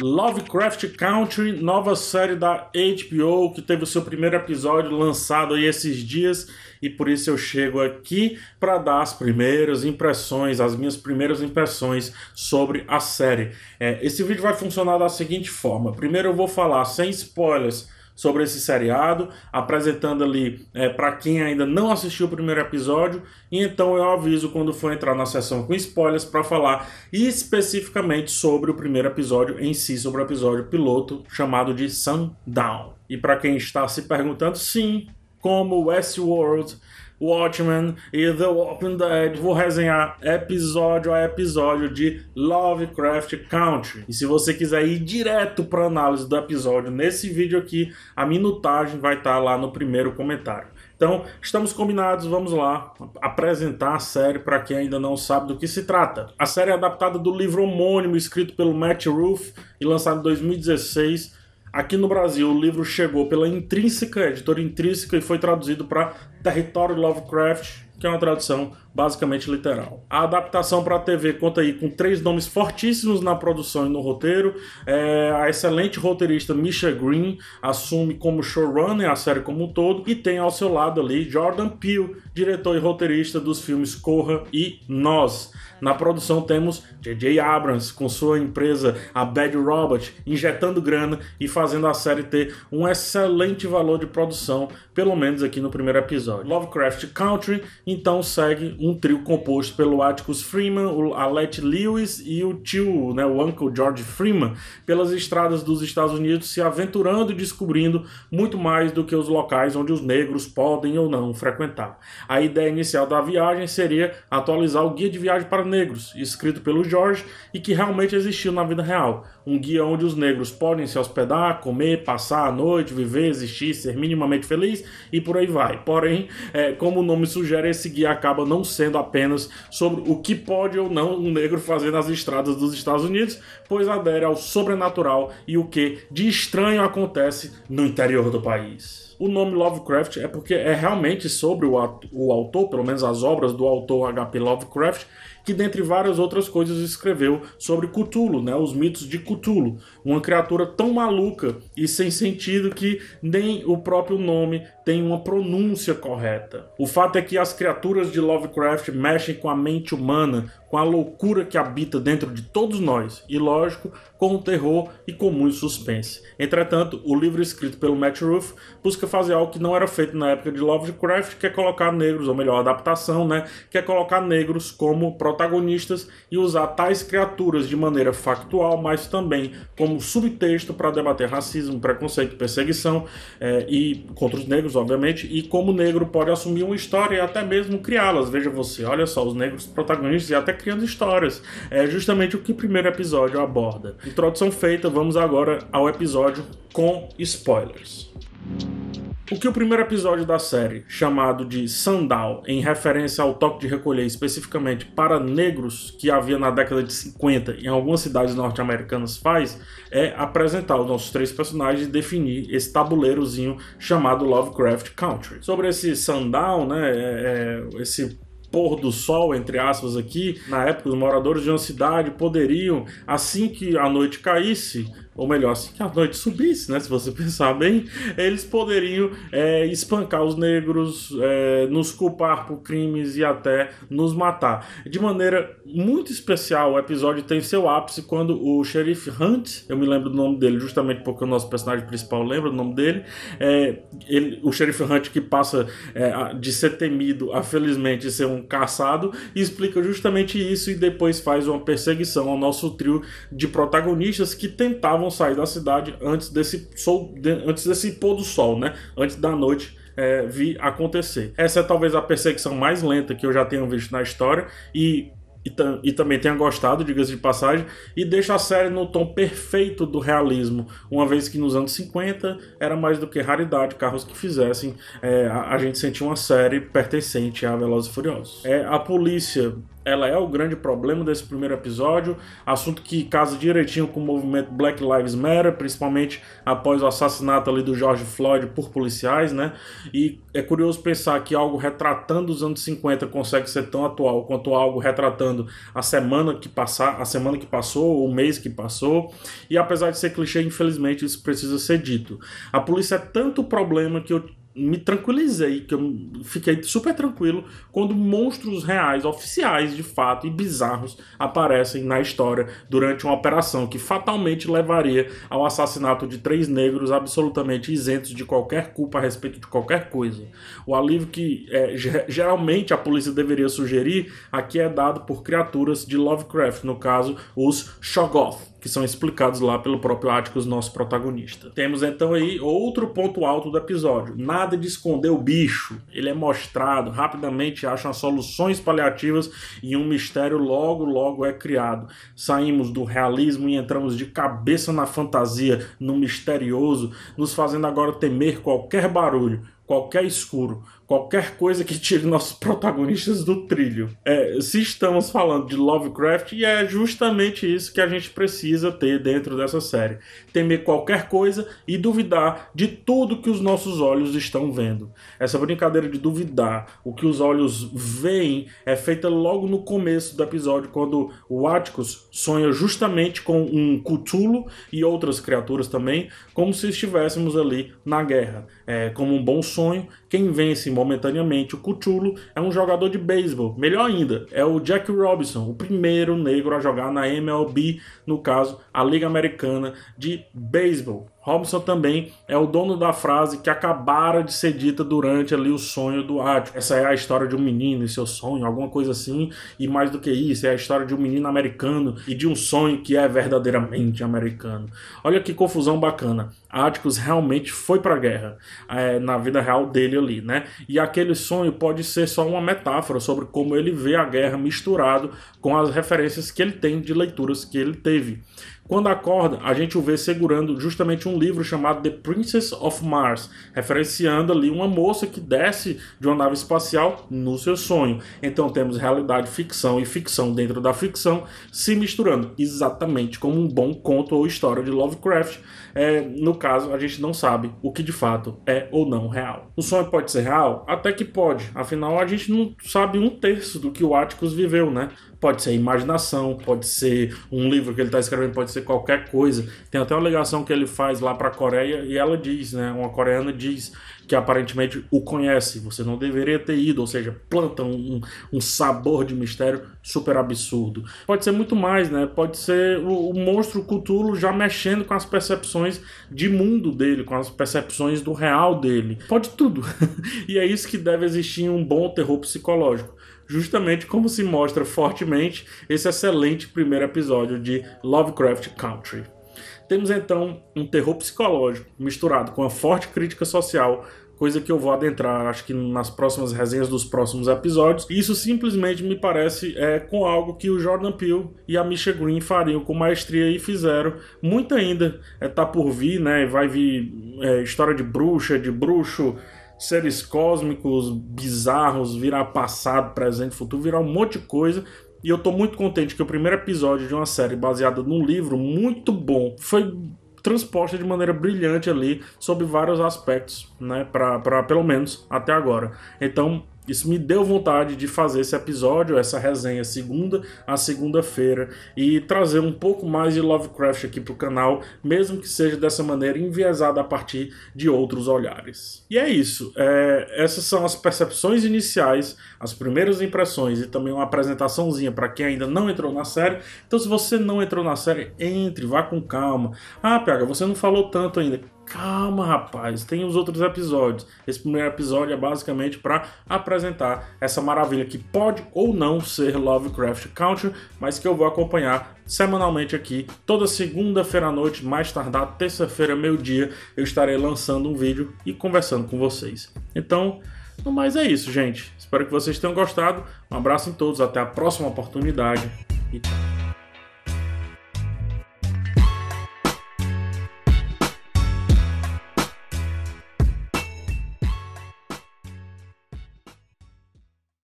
Lovecraft Country, nova série da HBO que teve o seu primeiro episódio lançado aí esses dias e por isso eu chego aqui para dar as primeiras impressões, as minhas primeiras impressões sobre a série. É, esse vídeo vai funcionar da seguinte forma: primeiro eu vou falar sem spoilers sobre esse seriado, apresentando ali é, para quem ainda não assistiu o primeiro episódio, e então eu aviso quando for entrar na sessão com spoilers para falar especificamente sobre o primeiro episódio em si, sobre o episódio piloto chamado de Sundown. E para quem está se perguntando, sim, como Westworld Watchmen e The Walking Dead. Vou resenhar episódio a episódio de Lovecraft Country. E se você quiser ir direto para análise do episódio nesse vídeo aqui, a minutagem vai estar tá lá no primeiro comentário. Então, estamos combinados, vamos lá apresentar a série para quem ainda não sabe do que se trata. A série é adaptada do livro homônimo escrito pelo Matt Ruff e lançado em 2016 Aqui no Brasil, o livro chegou pela Intrínseca, editora Intrínseca, e foi traduzido para Território Lovecraft, que é uma tradução basicamente literal. A adaptação para a TV conta aí com três nomes fortíssimos na produção e no roteiro. É, a excelente roteirista Misha Green assume como showrunner a série como um todo e tem ao seu lado ali Jordan Peele, diretor e roteirista dos filmes Corra e Nós. Na produção temos J.J. Abrams com sua empresa, a Bad Robot, injetando grana e fazendo a série ter um excelente valor de produção, pelo menos aqui no primeiro episódio. Lovecraft Country então segue um trio composto pelo Atticus Freeman, o Alette Lewis e o tio, né, o Uncle George Freeman, pelas estradas dos Estados Unidos se aventurando e descobrindo muito mais do que os locais onde os negros podem ou não frequentar. A ideia inicial da viagem seria atualizar o guia de viagem para negros, escrito pelo George e que realmente existiu na vida real. Um guia onde os negros podem se hospedar, comer, passar a noite, viver, existir, ser minimamente feliz e por aí vai. Porém, é, como o nome sugere, guia acaba não sendo apenas sobre o que pode ou não um negro fazer nas estradas dos Estados Unidos, pois adere ao sobrenatural e o que de estranho acontece no interior do país. O nome Lovecraft é porque é realmente sobre o, o autor, pelo menos as obras do autor H.P. Lovecraft, que dentre várias outras coisas escreveu sobre Cthulhu, né, os mitos de Cthulhu, uma criatura tão maluca e sem sentido que nem o próprio nome tem uma pronúncia correta. O fato é que as criaturas de Lovecraft mexem com a mente humana, com a loucura que habita dentro de todos nós, e lógico, com o terror e com muito suspense. Entretanto, o livro escrito pelo Matt Ruff busca fazer algo que não era feito na época de Lovecraft, que é colocar negros, ou melhor, adaptação, né, que é colocar negros como protagonistas e usar tais criaturas de maneira factual, mas também como subtexto para debater racismo, preconceito, perseguição é, e contra os negros, obviamente, e como o negro pode assumir uma história e até mesmo criá-las. Veja você, olha só, os negros protagonistas e até criando histórias. É justamente o que o primeiro episódio aborda. Introdução feita, vamos agora ao episódio com spoilers. O que o primeiro episódio da série, chamado de Sandal, em referência ao toque de recolher especificamente para negros que havia na década de 50 em algumas cidades norte-americanas, faz é apresentar os nossos três personagens e definir esse tabuleirozinho chamado Lovecraft Country. Sobre esse Sandal, né, é, é, esse pôr do sol, entre aspas, aqui, na época, os moradores de uma cidade poderiam, assim que a noite caísse, ou melhor, assim que a noite subisse, né? Se você pensar bem, eles poderiam é, espancar os negros, é, nos culpar por crimes e até nos matar. De maneira muito especial, o episódio tem seu ápice quando o xerife Hunt, eu me lembro do nome dele justamente porque o nosso personagem principal lembra do nome dele, é, ele, o xerife Hunt que passa é, de ser temido a felizmente ser um caçado, explica justamente isso e depois faz uma perseguição ao nosso trio de protagonistas que tentavam sair da cidade antes desse, sol, antes desse pôr do sol, né? Antes da noite é, vir acontecer. Essa é talvez a perseguição mais lenta que eu já tenho visto na história e e, e, também tenha gostado, diga-se de passagem, e deixa a série no tom perfeito do realismo, uma vez que nos anos 50 era mais do que raridade carros que fizessem é, a, a, gente sentir uma série pertencente a Velozes e Furiosos. É, a polícia ela é o grande problema desse primeiro episódio, assunto que casa direitinho com o movimento Black Lives Matter, principalmente após o assassinato ali do George Floyd por policiais, né? E é curioso pensar que algo retratando os anos 50 consegue ser tão atual quanto algo retratando a semana que passar, a semana que passou, o mês que passou. E apesar de ser clichê, infelizmente isso precisa ser dito. A polícia é tanto problema que eu me tranquilizei, que eu fiquei super tranquilo quando monstros reais, oficiais de fato e bizarros aparecem na história durante uma operação que fatalmente levaria ao assassinato de três negros absolutamente isentos de qualquer culpa a respeito de qualquer coisa. O alívio que é, geralmente a polícia deveria sugerir aqui é dado por criaturas de Lovecraft, no caso os Shoggoth que são explicados lá pelo próprio Atticus, nosso protagonista. Temos então aí outro ponto alto do episódio. Nada de esconder o bicho. Ele é mostrado, rapidamente acham soluções paliativas e um mistério logo, logo é criado. Saímos do realismo e entramos de cabeça na fantasia, no misterioso, nos fazendo agora temer qualquer barulho, qualquer escuro, qualquer coisa que tire nossos protagonistas do trilho. É, se estamos falando de Lovecraft, e é justamente isso que a gente precisa ter dentro dessa série: temer qualquer coisa e duvidar de tudo que os nossos olhos estão vendo. Essa brincadeira de duvidar o que os olhos veem é feita logo no começo do episódio, quando o Atticus sonha justamente com um Cthulhu e outras criaturas também, como se estivéssemos ali na guerra. É, como um bom sonho, quem vence momentaneamente o Cthulhu é um jogador de beisebol. Melhor ainda, é o Jack Robinson, o primeiro negro a jogar na MLB, no caso, a Liga Americana de Beisebol. Robinson também é o dono da frase que acabara de ser dita durante ali o sonho do Atticus. Essa é a história de um menino e seu sonho, alguma coisa assim. E mais do que isso, é a história de um menino americano e de um sonho que é verdadeiramente americano. Olha que confusão bacana. Atticus realmente foi para a guerra é, na vida real dele ali, né? E aquele sonho pode ser só uma metáfora sobre como ele vê a guerra misturado com as referências que ele tem de leituras que ele teve. Quando acorda, a gente o vê segurando justamente um livro chamado The Princess of Mars, referenciando ali uma moça que desce de uma nave espacial no seu sonho. Então temos realidade, ficção e ficção dentro da ficção se misturando, exatamente como um bom conto ou história de Lovecraft. É, no caso, a gente não sabe o que de fato é ou não real. O sonho pode ser real? Até que pode, afinal a gente não sabe um terço do que o Atticus viveu, né? Pode ser imaginação, pode ser um livro que ele está escrevendo, pode ser qualquer coisa. Tem até uma ligação que ele faz lá para a Coreia e ela diz, né? Uma coreana diz que aparentemente o conhece. Você não deveria ter ido, ou seja, planta um, um sabor de mistério super absurdo. Pode ser muito mais, né? Pode ser o, o monstro Cthulhu já mexendo com as percepções de mundo dele, com as percepções do real dele. Pode tudo. e é isso que deve existir em um bom terror psicológico justamente como se mostra fortemente esse excelente primeiro episódio de Lovecraft Country. Temos então um terror psicológico misturado com a forte crítica social, coisa que eu vou adentrar, acho que nas próximas resenhas dos próximos episódios. Isso simplesmente me parece é, com algo que o Jordan Peele e a Misha Green fariam com maestria e fizeram. Muito ainda é, tá por vir, né? Vai vir é, história de bruxa, de bruxo, seres cósmicos bizarros, virar passado, presente, futuro, virar um monte de coisa. E eu tô muito contente que o primeiro episódio de uma série baseada num livro muito bom foi transposta de maneira brilhante ali sobre vários aspectos, né, para pelo menos até agora. Então, isso me deu vontade de fazer esse episódio, essa resenha segunda a segunda-feira e trazer um pouco mais de Lovecraft aqui para o canal, mesmo que seja dessa maneira enviesada a partir de outros olhares. E é isso. É, essas são as percepções iniciais, as primeiras impressões e também uma apresentaçãozinha para quem ainda não entrou na série. Então, se você não entrou na série, entre, vá com calma. Ah, Pega, você não falou tanto ainda Calma, rapaz, tem os outros episódios. Esse primeiro episódio é basicamente para apresentar essa maravilha que pode ou não ser Lovecraft Country, mas que eu vou acompanhar semanalmente aqui. Toda segunda-feira à noite, mais tardar, terça-feira, meio-dia, eu estarei lançando um vídeo e conversando com vocês. Então, no mais é isso, gente. Espero que vocês tenham gostado. Um abraço em todos, até a próxima oportunidade e tchau.